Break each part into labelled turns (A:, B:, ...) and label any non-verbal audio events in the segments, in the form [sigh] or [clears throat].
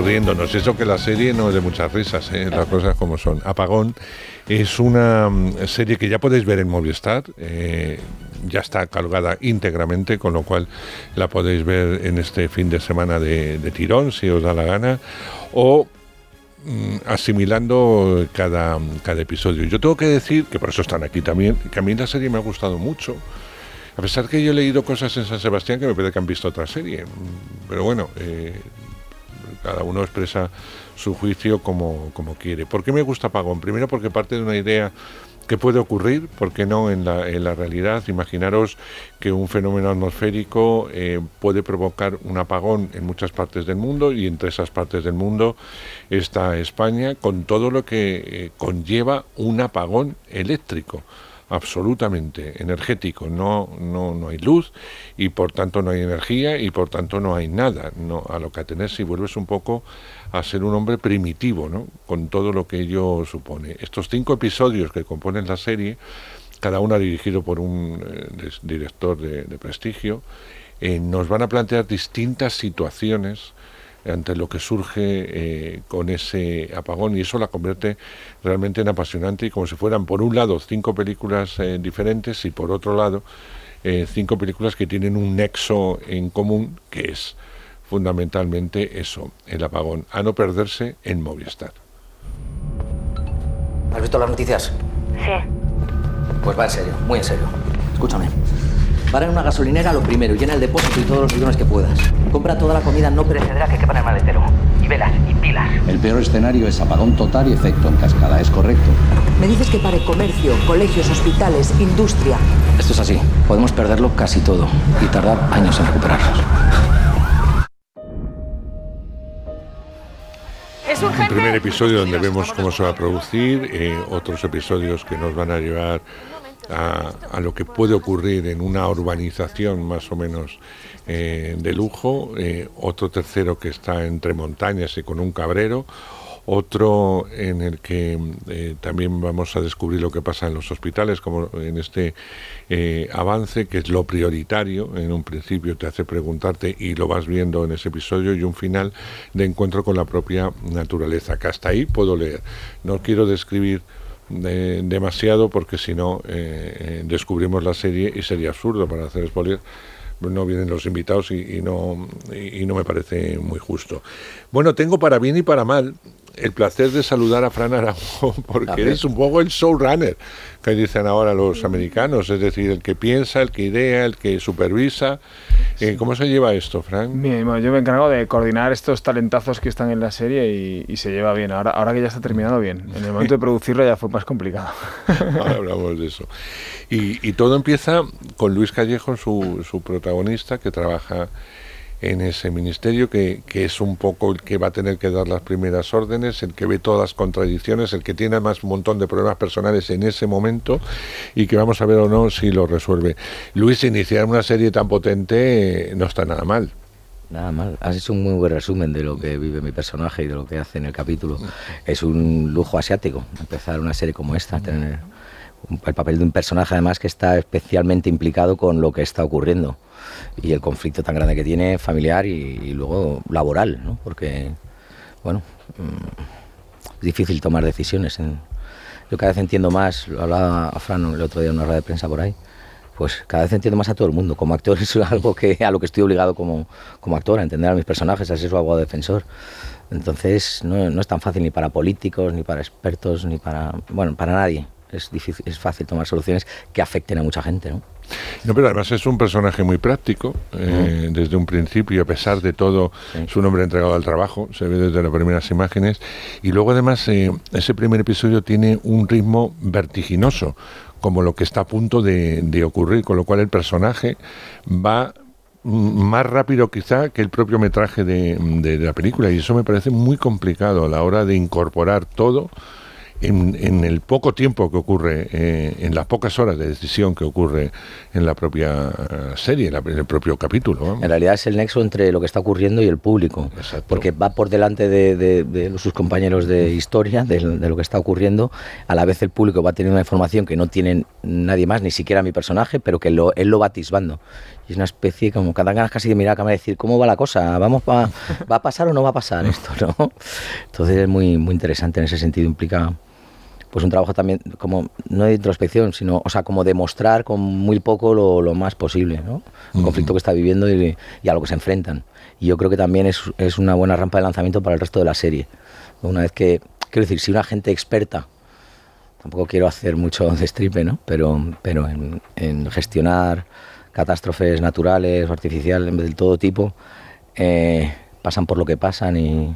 A: riéndonos. Eso que la serie no es de muchas risas, ¿eh? las cosas como son. Apagón es una mm, serie que ya podéis ver en Movistar. eh, ya está cargada íntegramente, con lo cual la podéis ver en este fin de semana de, de tirón, si os da la gana. O mm, asimilando cada, cada episodio. Yo tengo que decir, que por eso están aquí también, que a mí la serie me ha gustado mucho. A pesar que yo he leído cosas en San Sebastián que me parece que han visto otra serie. Mm, Pero bueno, eh, cada uno expresa su juicio como, como quiere. ¿Por qué me gusta Apagón? Primero porque parte de una idea que puede ocurrir, ¿por qué no en la, en la realidad? Imaginaros que un fenómeno atmosférico eh, puede provocar un apagón en muchas partes del mundo y entre esas partes del mundo está España con todo lo que eh, conlleva un apagón eléctrico absolutamente energético. No, no, no hay luz y por tanto no hay energía y por tanto no hay nada. No, a lo que atenerse y vuelves un poco a ser un hombre primitivo, ¿no? con todo lo que ello supone. Estos cinco episodios que componen la serie, cada uno dirigido por un eh, director de, de prestigio, eh, nos van a plantear distintas situaciones ante lo que surge eh, con ese apagón y eso la convierte realmente en apasionante y como si fueran por un lado cinco películas eh, diferentes y por otro lado eh, cinco películas que tienen un nexo en común que es fundamentalmente eso, el apagón, a no perderse en Movistar.
B: ¿Has visto las noticias?
C: Sí.
B: Pues va en serio, muy en serio. Escúchame. Para en una gasolinera lo primero, llena el depósito y todos los bidones que puedas. Compra toda la comida no perecedera que quepa en el maletero. Y velas y pilas.
D: El peor escenario es apagón total y efecto en cascada, ¿es correcto?
E: Me dices que pare comercio, colegios, hospitales, industria.
B: Esto es así. Podemos perderlo casi todo y tardar años en
A: Un
C: urgente.
A: primer episodio donde vemos cómo se va a producir, eh, otros episodios que nos van a llevar a, lo que puede ocurrir en una urbanización más o menos eh, de lujo, eh, otro tercero que está entre montañas y con un cabrero, otro en el que eh, también vamos a descubrir lo que pasa en los hospitales, como en este avance, que es lo prioritario, en un principio te hace preguntarte y lo vas viendo en ese episodio, y un final de encuentro con la propia naturaleza, que hasta ahí puedo leer. No quiero describir eh, demasiado porque si no eh, eh, descubrimos la serie y sería absurdo para hacer spoiler no vienen los invitados y, y no y no me parece muy justo. Bueno, tengo para bien y para mal el placer de saludar a Fran Arago [laughs] porque eres un poco el showrunner que dicen ahora los americanos, es decir, el que piensa, el que idea, el que supervisa. Eh, ¿Cómo se lleva esto, Fran?
F: Bien, bueno, yo me encargo de coordinar estos talentazos que están en la serie y, y se lleva bien. Ahora, ahora que ya está terminado, bien. En el momento de producirlo ya fue más complicado. [laughs]
A: Ahora hablamos de eso. Y, y todo empieza con Luis Callejo, su, su protagonista, que trabaja en ese ministerio, que, que es un poco el que va a tener que dar las primeras órdenes, el que ve todas las contradicciones, el que tiene además un montón de problemas personales en ese momento y que vamos a ver o no si lo resuelve. Luis, iniciar una serie tan potente eh, no está nada mal.
B: Nada mal. Has hecho un muy buen resumen de lo que vive mi personaje y de lo que hace en el capítulo. Es un lujo asiático empezar una serie como esta, tener el papel de un personaje además que está especialmente implicado con lo que está ocurriendo y el conflicto tan grande que tiene familiar y, y luego laboral, ¿no? Porque, bueno, mm, es difícil tomar decisiones yo cada vez entiendo más, lo hablaba a Fran el otro día en una rueda de prensa por ahí, pues cada vez entiendo más a todo el mundo. Como actor [laughs] es algo que a lo que estoy obligado como, como actor, a entender a mis personajes, a ser su abogado defensor. Entonces no, no es tan fácil ni para políticos, ni para expertos, ni para, bueno, para nadie. Es, difícil, es fácil tomar soluciones que afecten a mucha gente, ¿no?
A: No, pero además es un personaje muy práctico eh, desde un principio, a pesar de todo, es un hombre entregado al trabajo, se ve desde las primeras imágenes. Y luego además eh, ese primer episodio tiene un ritmo vertiginoso, como lo que está a punto de, de ocurrir, con lo cual el personaje va más rápido quizá que el propio metraje de, de, de, la película y eso me parece muy complicado a la hora de incorporar todo en, el poco tiempo que ocurre, eh, en las pocas horas de decisión que ocurre en la propia eh, serie, en, el propio capítulo.
B: En realidad es el nexo entre lo que está ocurriendo y el público, porque va por delante de, sus compañeros de historia, de, lo que está ocurriendo, a la vez el público va teniendo una información que no tiene nadie más, ni siquiera mi personaje, pero que él lo va atisbando. Y es una especie como cada ganas casi de mirar a cámara y decir, ¿cómo va la cosa? ¿Vamos [laughs] ¿Va a pasar o no va a pasar esto? ¿no? Entonces es muy, muy interesante en ese sentido, implica pues un trabajo también como no de introspección, sino, o sea, como demostrar con muy poco lo, lo más posible, ¿no? El conflicto que está viviendo y, y, a lo que se enfrentan. Y yo creo que también es, es, una buena rampa de lanzamiento para el resto de la serie. Una vez que, quiero decir, si una gente experta, tampoco quiero hacer mucho de stripe, ¿no? Pero, pero en, en gestionar catástrofes naturales o artificiales de todo tipo, eh, pasan por lo que pasan y,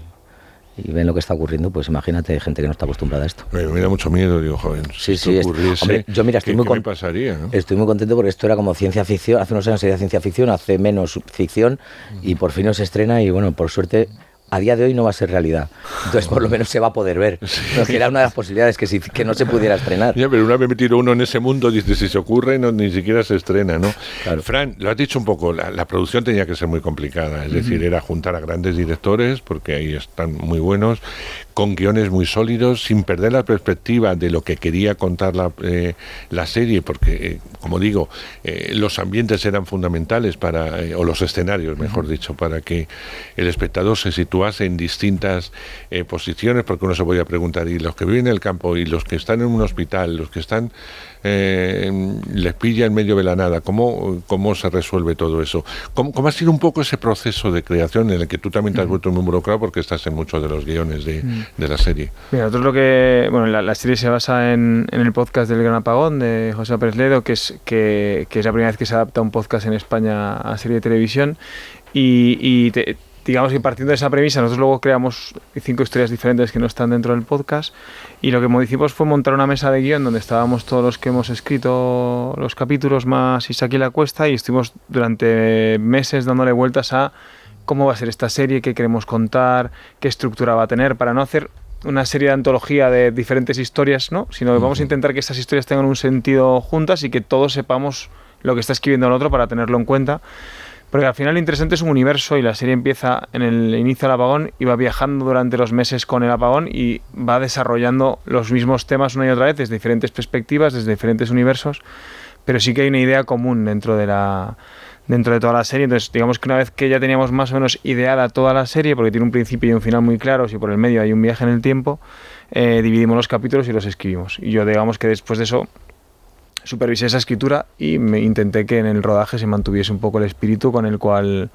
B: y ven lo que está ocurriendo, pues imagínate gente que no está acostumbrada a esto.
A: Me, me da mucho miedo, digo, joven.
B: Sí, sí, hombre, yo mira, estoy
A: ¿qué,
B: muy,
A: qué me pasaría, ¿no?
B: estoy muy contento porque esto era como ciencia ficción, hace unos años sería ciencia ficción, hace menos ficción y por fin no se estrena y bueno, por suerte a día de hoy no va a ser realidad. Entonces, por lo menos se va a poder ver. Sí. Que era una de las posibilidades que, si, que no se pudiera estrenar.
A: Ya, pero una vez metido uno en ese mundo, dice, si se ocurre, no, ni siquiera se estrena, ¿no?
B: Claro.
A: Fran, lo has dicho un poco, la, la, producción tenía que ser muy complicada. Es uh -huh. decir, era juntar a grandes directores, porque ahí están muy buenos, con guiones muy sólidos, sin perder la perspectiva de lo que quería contar la, eh, la serie, porque, eh, como digo, eh, los ambientes eran fundamentales para, eh, o los escenarios, mejor uh -huh. dicho, para que el espectador se situase en distintas eh, posiciones, porque uno se podía preguntar, ¿y los que viven en el campo, y los que están en un hospital, los que están eh, les pilla en medio de la nada. ¿Cómo, cómo se resuelve todo eso? ¿Cómo, ¿Cómo, ha sido un poco ese proceso de creación en el que tú también te has vuelto muy involucrado porque estás en muchos de los guiones de, de la serie?
F: Mira, nosotros lo que... Bueno, la, la serie se basa en, en, el podcast del Gran Apagón de José Pérez Ledo, que es, que, que, es la primera vez que se adapta un podcast en España a serie de televisión. Y, y te, digamos que partiendo de esa premisa, nosotros luego creamos cinco historias diferentes que no están dentro del podcast y lo que hicimos fue montar una mesa de guion donde estábamos todos los que hemos escrito los capítulos más Isaac y la Cuesta y estuvimos durante meses dándole vueltas a cómo va a ser esta serie, qué queremos contar, qué estructura va a tener, para no hacer una serie de antología de diferentes historias, ¿no? sino que vamos a intentar que estas historias tengan un sentido juntas y que todos sepamos lo que está escribiendo el otro para tenerlo en cuenta. Porque al final lo interesante es un universo y la serie empieza en el inicio del apagón y va viajando durante los meses con el apagón y va desarrollando los mismos temas una y otra vez desde diferentes perspectivas, desde diferentes universos, pero sí que hay una idea común dentro de la dentro de toda la serie. Entonces, digamos que una vez que ya teníamos más o menos ideada toda la serie, porque tiene un principio y un final muy claros y por el medio hay un viaje en el tiempo, eh, dividimos los capítulos y los escribimos. Y yo digamos que después de eso supervisé esa escritura y me intenté que en el rodaje se mantuviese un poco el espíritu con el cual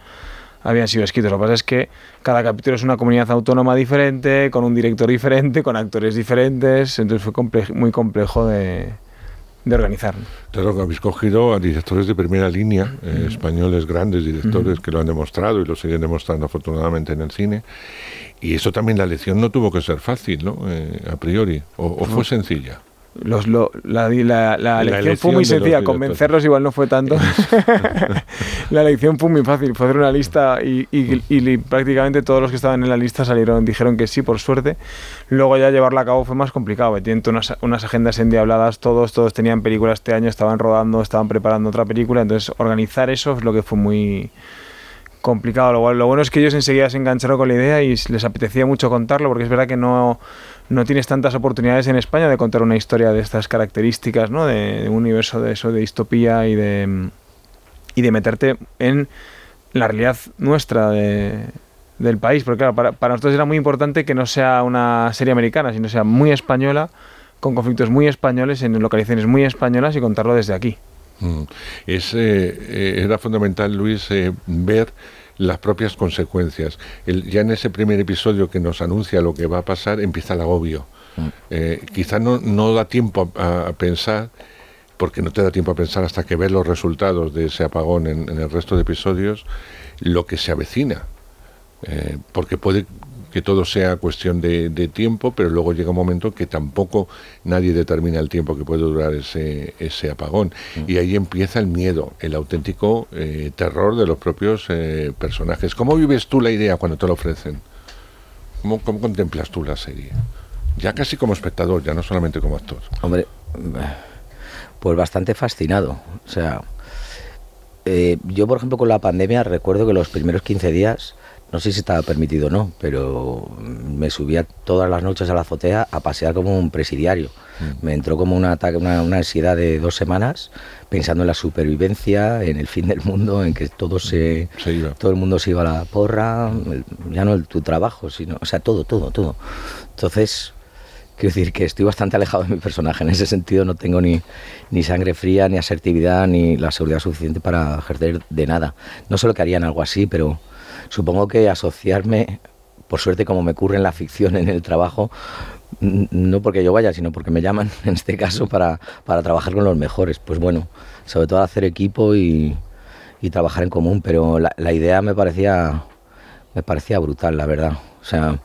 F: habían sido escritos. Lo que pasa es que cada capítulo es una comunidad autónoma diferente, con un director diferente, con actores diferentes, entonces fue comple muy complejo de, de organizar.
A: Claro que habéis cogido a directores de primera línea, eh, españoles grandes directores que lo han demostrado y lo siguen demostrando afortunadamente en el cine. Y eso también la lección no tuvo que ser fácil, ¿no? Eh, a priori, o, o fue sencilla.
F: Los, lo, la, la, la, elección, elección fue muy sencilla, convencerlos igual no fue tanto. [laughs] [laughs] la elección fue muy fácil, fue hacer una lista y, y, y, prácticamente todos los que estaban en la lista salieron, dijeron que sí, por suerte. Luego ya llevarla a cabo fue más complicado, tienen unas, unas agendas endiabladas, todos, todos tenían películas este año, estaban rodando, estaban preparando otra película, entonces organizar eso es lo que fue muy complicado. Lo, lo bueno es que ellos enseguida se engancharon con la idea y les apetecía mucho contarlo, porque es verdad que no no tienes tantas oportunidades en España de contar una historia de estas características, ¿no? De, de un universo de eso, de distopía y de, y de meterte en la realidad nuestra de, del país. Porque claro, para, para, nosotros era muy importante que no sea una serie americana, sino sea muy española, con conflictos muy españoles en localizaciones muy españolas y contarlo desde aquí.
A: Mm. Es, eh, era fundamental, Luis, ver las propias consecuencias. ya en ese primer episodio que nos anuncia lo que va a pasar, empieza el agobio. Mm. quizá no, no da tiempo a, pensar porque no te da tiempo a pensar hasta que ves los resultados de ese apagón en, el resto de episodios, lo que se avecina. Eh, porque puede que todo sea cuestión de, tiempo, pero luego llega un momento que tampoco nadie determina el tiempo que puede durar ese, ese apagón. Mm. Y ahí empieza el miedo, el auténtico eh, terror de los propios eh, personajes. ¿Cómo vives tú la idea cuando te lo ofrecen? ¿Cómo, ¿Cómo contemplas tú la serie? Ya casi como espectador, ya no solamente como actor.
B: Hombre, pues bastante fascinado. O sea, eh, yo por ejemplo con la pandemia recuerdo que los primeros 15 días, no sé si estaba permitido o no, pero me subía todas las noches a la azotea a pasear como un presidiario. Mm. Me entró como un ataque, una, ansiedad de dos semanas pensando en la supervivencia, en el fin del mundo, en que todo se, todo el mundo se iba a la porra, ya no el, tu trabajo, sino, o sea, todo, todo, todo. Entonces, Quiero decir que estoy bastante alejado de mi personaje. En ese sentido no tengo ni, ni sangre fría, ni asertividad, ni la seguridad suficiente para ejercer de nada. No solo que harían algo así, pero supongo que asociarme, por suerte como me ocurre en la ficción, en el trabajo, no porque yo vaya, sino porque me llaman, [laughs] en este caso, para, para trabajar con los mejores. Pues bueno, sobre todo hacer equipo y, y trabajar en común, pero la, idea me parecía, me parecía brutal, la verdad. O sea,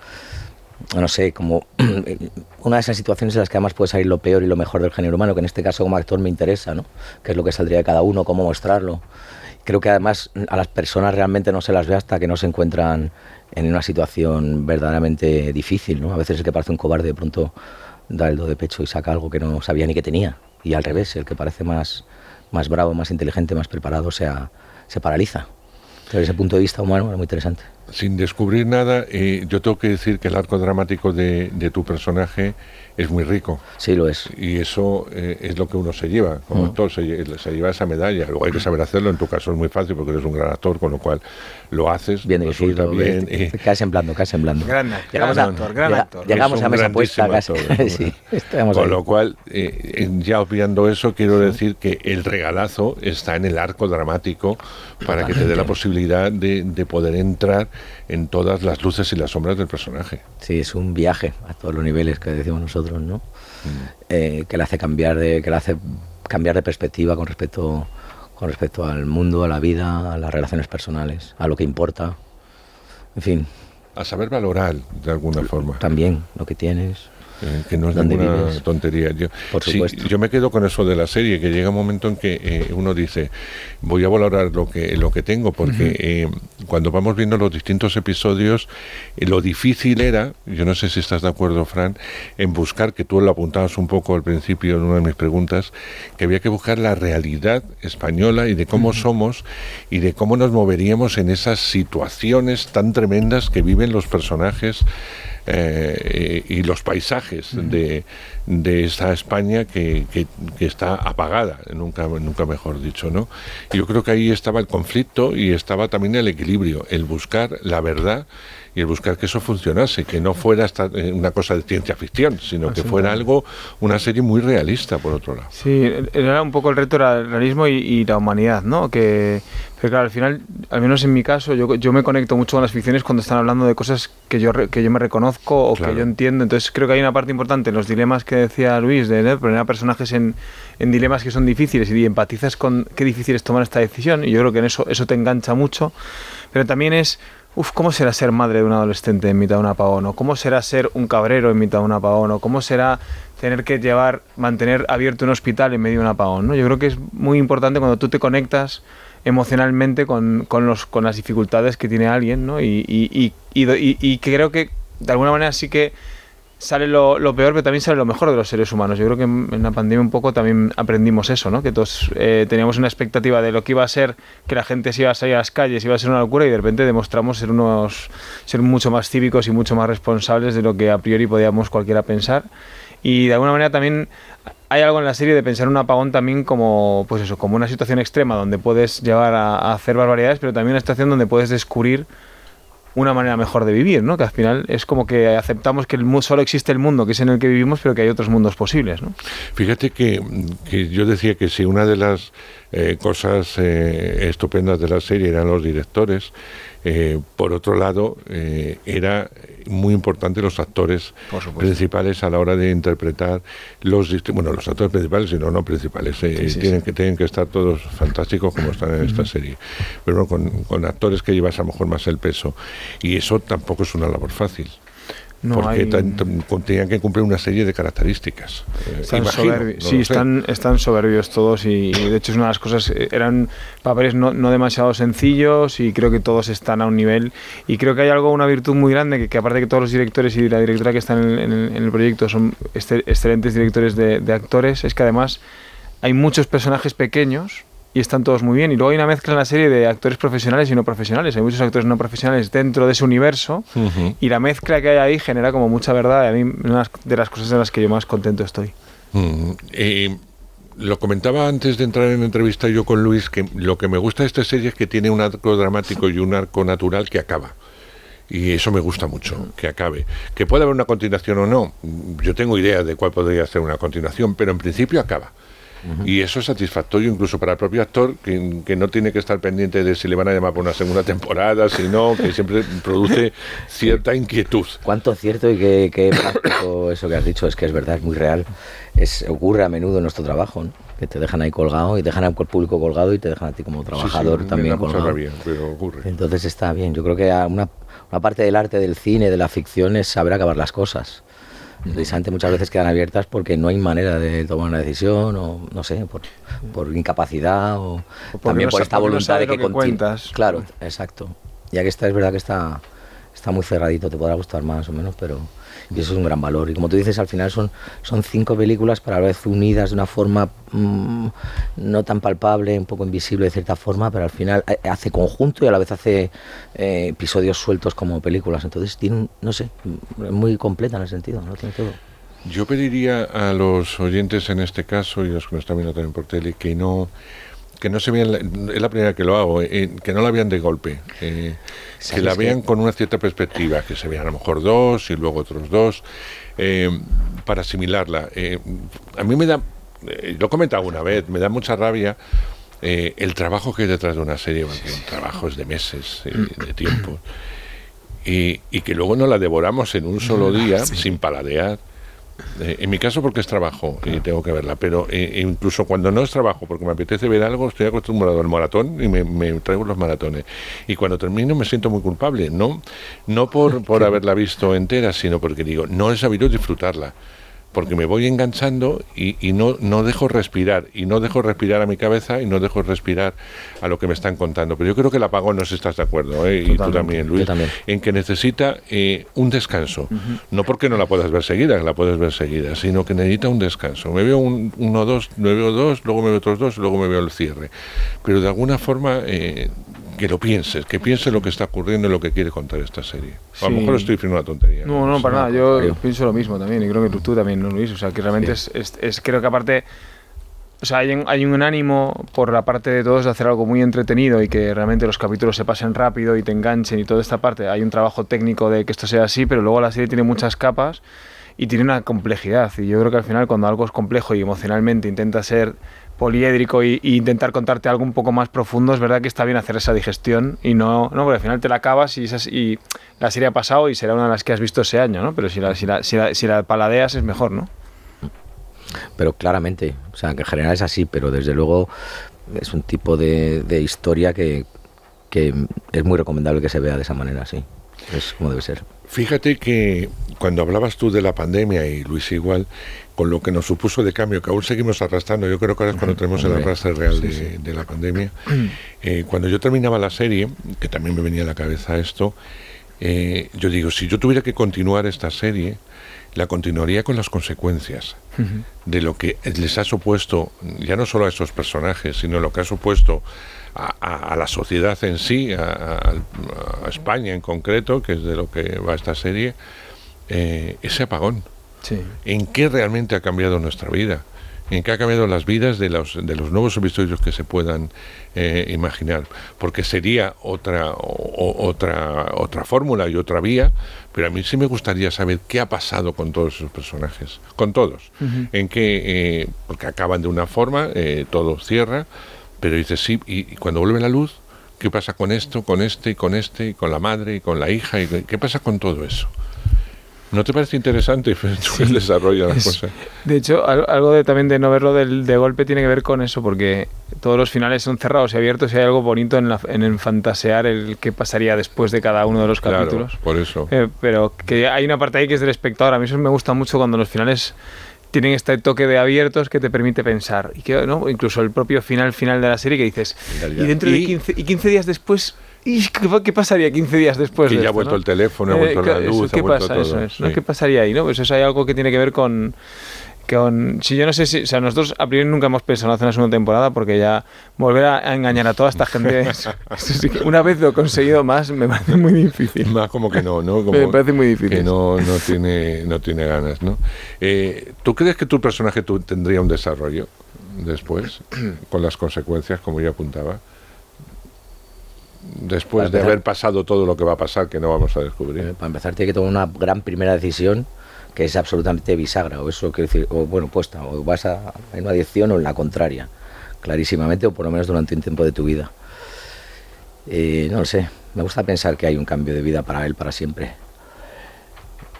B: no sé, como [clears throat] una de esas situaciones en las que además puede salir lo peor y lo mejor del género humano, que en este caso como actor me interesa, ¿no? Que es lo que saldría de cada uno, cómo mostrarlo. Creo que además a las personas realmente no se las ve hasta que no se encuentran en una situación verdaderamente difícil, ¿no? A veces el que parece un cobarde de pronto da el do de pecho y saca algo que no sabía ni que tenía. Y al revés, el que parece más, más bravo, más inteligente, más preparado, se, se paraliza. Desde ese punto de vista humano era muy interesante
A: sin descubrir nada, eh, yo tengo que decir que el arco dramático de, de, tu personaje es muy rico.
B: Sí, lo es.
A: Y eso eh, es lo que uno se lleva, como mm. actor, se, lleva esa medalla. Luego hay que saber hacerlo, en tu caso es muy fácil porque eres un gran actor, con lo cual lo haces.
B: Bien dirigido, bien. bien
F: eh. Casi semblando, casi semblando. Gran, llegamos gran actor, gran actor.
B: Llegamos a mesa puesta casi. [laughs] sí,
A: con lo cual, eh, ya obviando eso, quiero decir que el regalazo está en el arco dramático para que te dé la posibilidad de, de poder entrar en todas las luces y las sombras del personaje.
B: Sí, es un viaje a todos los niveles que decimos nosotros, ¿no? Mm. Eh, que le hace cambiar de, que le hace cambiar de perspectiva con respecto, con respecto al mundo, a la vida, a las relaciones personales, a lo que importa. En fin.
A: A saber valorar de alguna forma.
B: También lo que tienes.
A: Eh, que no es ninguna tontería. Yo, yo me quedo con eso de la serie, que llega un momento en que eh, uno dice, voy a valorar lo que, lo que tengo, porque eh, cuando vamos viendo los distintos episodios, lo difícil era, yo no sé si estás de acuerdo, Fran, en buscar, que tú lo apuntabas un poco al principio en una de mis preguntas, que había que buscar la realidad española y de cómo somos y de cómo nos moveríamos en esas situaciones tan tremendas que viven los personajes eh, y los paisajes de, de esta España que, que, está apagada, nunca, nunca mejor dicho, ¿no? yo creo que ahí estaba el conflicto y estaba también el equilibrio, el buscar la verdad y el buscar que eso funcionase, que no fuera eh, una cosa de ciencia ficción, sino que fuera algo, una serie muy realista, por otro lado.
F: Sí, era un poco el reto era el realismo y, la humanidad, ¿no? Que, pero claro, al final, al menos en mi caso, yo, yo me conecto mucho con las ficciones cuando están hablando de cosas que yo, que yo me reconozco o que yo entiendo. Entonces creo que hay una parte importante en los dilemas que decía Luis, de poner a personajes en, en dilemas que son difíciles y empatizas con qué difícil es tomar esta decisión. Y yo creo que en eso, eso te engancha mucho. Pero también es Uf, ¿cómo será ser madre de un adolescente en mitad de un apagón? cómo será ser un cabrero en mitad de un apagón? cómo será tener que llevar, mantener abierto un hospital en medio de un apagón? ¿no? Yo creo que es muy importante cuando tú te conectas emocionalmente con, con, los, con las dificultades que tiene alguien, ¿no? Y, y, y, y, creo que de alguna manera sí que sale lo, peor, pero también sale lo mejor de los seres humanos. Yo creo que en, la pandemia un poco también aprendimos eso, ¿no? Que todos eh, teníamos una expectativa de lo que iba a ser que la gente se iba a salir a las calles, iba a ser una locura y de repente demostramos ser unos ser mucho más cívicos y mucho más responsables de lo que a priori podíamos cualquiera pensar. Y de alguna manera también hay algo en la serie de pensar un apagón también como pues eso, como una situación extrema donde puedes llevar a, a hacer barbaridades, pero también una situación donde puedes descubrir una manera mejor de vivir, ¿no? Que al final es como que aceptamos que el solo existe el mundo que es en el que vivimos, pero que hay otros mundos posibles, ¿no?
A: Fíjate que, que yo decía que si una de las eh, cosas eh, estupendas de la serie eran los directores, eh, por otro lado, era muy importante los actores principales a la hora de interpretar los bueno los actores principales y no no principales tienen que tienen que estar todos fantásticos como están en esta serie. Pero con, con actores que llevas a lo mejor más el peso y eso tampoco es una labor fácil porque tenían que cumplir una serie de características.
F: Eh, están soberbios, sí, están, están soberbios todos y, de hecho es una de las cosas, eh, eran papeles no, no, demasiado sencillos y creo que todos están a un nivel y creo que hay algo, una virtud muy grande que, aparte de que todos los directores y la directora que están en, el, proyecto son excelentes directores de, de actores, es que además hay muchos personajes pequeños y están todos muy bien. Y luego hay una mezcla en la serie de actores profesionales y no profesionales. Hay muchos actores no profesionales dentro de ese universo y la mezcla que hay ahí genera como mucha verdad. Y a mí una de las cosas en las que yo más contento estoy.
A: lo comentaba antes de entrar en entrevista yo con Luis, que lo que me gusta de esta serie es que tiene un arco dramático y un arco natural que acaba. Y eso me gusta mucho, que acabe. Que pueda haber una continuación o no, yo tengo idea de cuál podría ser una continuación, pero en principio acaba. Y eso es satisfactorio incluso para el propio actor, que, no tiene que estar pendiente de si le van a llamar por una segunda temporada, sino que siempre produce [laughs] cierta inquietud.
B: Cuánto cierto y qué, práctico eso que has dicho, es que es verdad, es muy real. Es, ocurre a menudo en nuestro trabajo, que te dejan ahí colgado y dejan al público colgado y te dejan a ti como trabajador también colgado.
A: pero ocurre.
B: Entonces está bien, yo creo que una, una parte del arte del cine, de la ficción, es saber acabar las cosas precisamente muchas veces quedan abiertas porque no hay manera de tomar una decisión o no sé, por, por incapacidad o, también por esta voluntad de que,
F: que
B: Claro, exacto. Ya que está, es verdad que está, está muy cerradito, te podrá gustar más o menos, pero y eso es un gran valor. Y como tú dices, al final son, son cinco películas para la vez unidas de una forma mm, no tan palpable, un poco invisible de cierta forma, pero al final hace conjunto y a la vez hace eh, episodios sueltos como películas. Entonces tiene, no sé, muy completa en el sentido, ¿no? Tiene todo.
A: Yo pediría a los oyentes en este caso y a los que nos están viendo también por tele que no que no se vean, es la primera que lo hago, eh, que no la vean de golpe, eh, que la vean con una cierta perspectiva, que se vean a lo mejor dos y luego otros dos, eh, para asimilarla. a mí me da, lo he comentado una vez, me da mucha rabia el trabajo que hay detrás de una serie, trabajos de meses, de tiempo, y, y, que luego no la devoramos en un solo día sin paladear. Eh, en mi caso porque es trabajo y tengo que verla, pero eh, incluso cuando no es trabajo, porque me apetece ver algo, estoy acostumbrado al maratón y me, traigo los maratones. Y cuando termino me siento muy culpable, no, no por, [laughs] por haberla visto entera, sino porque digo, no he sabido disfrutarla porque me voy enganchando y, y, no, no dejo respirar, y no dejo respirar a mi cabeza y no dejo respirar a lo que me están contando. Pero yo creo que el apagón, no si estás de acuerdo, ¿eh? y tú también, Luis, en que necesita eh, un descanso. No porque no la puedas ver seguida, la puedes ver seguida, sino que necesita un descanso. Me veo un, uno, dos, me veo dos, luego me veo otros dos, y luego me veo el cierre. Pero de alguna forma... Eh, que lo pienses, que pienses lo que está ocurriendo y lo que quiere contar esta serie. A lo mejor estoy diciendo una tontería.
F: No, no, para nada. Yo pienso lo mismo también y creo que tú, también, ¿no, Luis? O sea, que realmente es, es, creo que aparte... O sea, hay un, hay un ánimo por la parte de todos de hacer algo muy entretenido y que realmente los capítulos se pasen rápido y te enganchen y toda esta parte. Hay un trabajo técnico de que esto sea así, pero luego la serie tiene muchas capas y tiene una complejidad. Y yo creo que al final cuando algo es complejo y emocionalmente intenta ser poliédrico y, intentar contarte algo un poco más profundo, es verdad que está bien hacer esa digestión y no, no porque al final te la acabas y, esas, y la serie ha pasado y será una de las que has visto ese año, ¿no? Pero si la, si la, si la, paladeas es mejor, ¿no?
B: Pero claramente, o sea, que en general es así, pero desde luego es un tipo de, de historia que, que es muy recomendable que se vea de esa manera, sí. Es como debe ser.
A: Fíjate que cuando hablabas tú de la pandemia y Luis igual, con lo que nos supuso de cambio, que aún seguimos arrastrando, yo creo que ahora es cuando tenemos el arrastre real de, la pandemia. [clears throat] Eh, cuando yo terminaba la serie, que también me venía a la cabeza esto, eh, yo digo, si yo tuviera que continuar esta serie, la continuaría con las consecuencias de lo que les ha supuesto, ya no solo a esos personajes, sino lo que ha supuesto a, la sociedad en sí, a, España en concreto, que es de lo que va esta serie, eh, ese apagón. ¿En qué realmente ha cambiado nuestra vida? en qué ha cambiado las vidas de los, de los nuevos episodios que se puedan eh, imaginar, porque sería otra, otra, otra fórmula y otra vía, pero a mí sí me gustaría saber qué ha pasado con todos esos personajes, con todos, en qué, eh, porque acaban de una forma, eh, todo cierra, pero dices sí, y, cuando vuelve la luz, ¿qué pasa con esto, con este, y con este, y con la madre, y con la hija, y qué pasa con todo eso? ¿No te parece interesante [laughs] el desarrollo de las cosas?
F: De hecho, algo de, también de no verlo del, de golpe tiene que ver con eso, porque todos los finales son cerrados y abiertos y hay algo bonito en, la, en, fantasear el qué pasaría después de cada uno de los capítulos.
A: por eso.
F: Eh, pero que hay una parte ahí que es del espectador. A mí eso me gusta mucho cuando los finales tienen este toque de abiertos que te permite pensar. Y que, ¿no? Incluso el propio final final de la serie que dices, y dentro de 15, y 15 días después ¿Y qué, pasaría 15 días después?
A: Que
F: ya
A: ha vuelto el teléfono, ha vuelto la luz,
F: ¿qué
A: ha vuelto
F: pasa?
A: todo.
F: Eso ¿Qué pasaría ahí? ¿no? Pues eso hay algo que tiene que ver con, con, si yo no sé si, o sea, nosotros a priori nunca hemos pensado en hacer una segunda temporada porque ya volver a, engañar a toda esta gente, [laughs] una vez lo he conseguido más, me parece muy difícil.
A: Más como que no, ¿no? [laughs]
F: me parece muy difícil.
A: Que no, no, tiene, no tiene ganas, ¿no? Eh, ¿Tú crees que tu personaje tendría un desarrollo después, [clears throat] con las consecuencias, como yo apuntaba? después de haber pasado todo lo que va a pasar, que no vamos a descubrir.
B: Para empezar, tiene que tomar una gran primera decisión que es absolutamente bisagra, o eso quiere decir, o bueno, puesta, o vas a, en una dirección o en la contraria, clarísimamente, o por lo menos durante un tiempo de tu vida. Eh, no lo sé, me gusta pensar que hay un cambio de vida para él para siempre.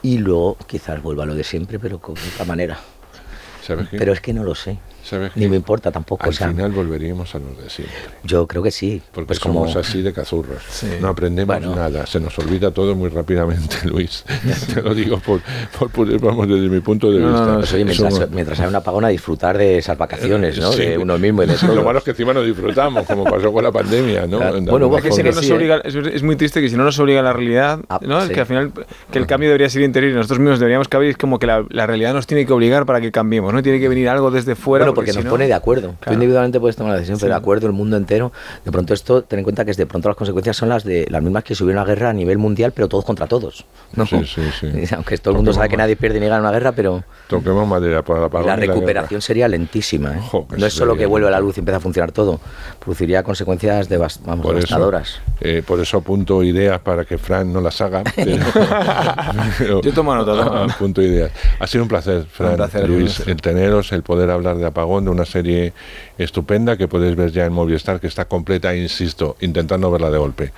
B: Y luego quizás vuelva a lo de siempre, pero con otra manera. Pero es que no lo sé. Ni me importa tampoco.
A: Al final volveríamos a los de siempre.
B: Yo creo que sí.
A: Porque pues somos así de cazurros. No aprendemos nada. Se nos olvida todo muy rápidamente, [laughs] Luis. Te lo digo por, por, vamos, desde mi punto de vista.
B: Pues mientras, mientras, hay una apagona, disfrutar de esas vacaciones, ¿no? De uno mismo y de todo. [laughs]
A: Lo malo es que encima no disfrutamos, como pasó con la pandemia, ¿no?
F: Bueno, es, que nos obliga, es, muy triste que si no nos obliga la realidad, ah, ¿no? Es que al final que el cambio debería ser interior y nosotros mismos deberíamos cambiar. Es como que la, la, realidad nos tiene que obligar para que cambiemos, ¿no? Tiene que venir algo desde fuera
B: porque, nos pone de acuerdo. Tú individualmente puedes tomar la decisión, pero de acuerdo el mundo entero. De pronto esto, ten en cuenta que de pronto las consecuencias son las de las mismas que si hubiera una guerra a nivel mundial, pero todos contra todos. ¿no?
A: Sí, sí, sí. [laughs]
B: Aunque todo el mundo sabe que nadie pierde ni gana una guerra, pero...
A: Toquemos madera para
B: la La recuperación sería lentísima. ¿eh? no es solo que vuelve a la luz y empieza a funcionar todo. Produciría consecuencias vamos, devastadoras.
A: Eh, por eso apunto ideas para que Fran no las haga. [laughs]
F: Yo tomo nota. [laughs]
A: Apunto ideas. Ha sido un placer, Fran, Luis, el teneros, el poder hablar de Apagón, de una serie estupenda que podéis ver ya en Movistar, que está completa, insisto, intentando verla de golpe.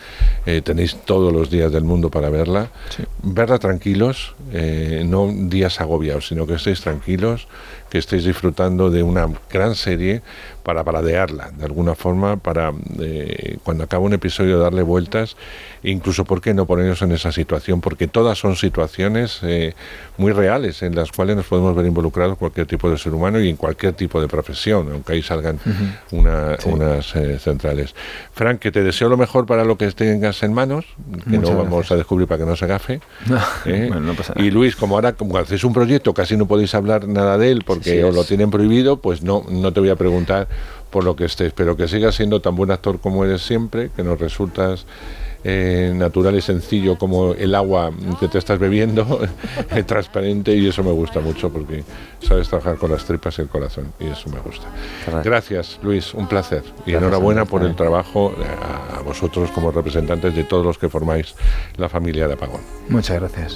A: Eh, tenéis todos los días del mundo para verla. Verla tranquilos, eh, no días agobiados, sino que estéis tranquilos, que estéis disfrutando de una gran serie para paradearla, de alguna forma, para eh, cuando acaba un episodio darle vueltas, incluso, ¿por qué no ponernos en esa situación? Porque todas son situaciones eh, muy reales en las cuales nos podemos ver involucrados cualquier tipo de ser humano y en cualquier tipo de profesión, aunque ahí salgan unas eh, centrales. Frank, que te deseo lo mejor para lo que tengas en manos, que no vamos a descubrir para que no se gafe. [laughs] Y Luis, como ahora como haces un proyecto, casi no podéis hablar nada de él porque os lo tienen prohibido, pues no, no te voy a preguntar por lo que estés, pero que sigas siendo tan buen actor como eres siempre, que nos resultas eh, natural y sencillo como el agua que te estás bebiendo, [laughs] transparente, y eso me gusta mucho porque sabes trabajar con las tripas y el corazón, y eso me gusta. Gracias, Luis, un placer. Y enhorabuena por el trabajo a, a vosotros como representantes de todos los que formáis la familia de Apagón.
F: Muchas gracias.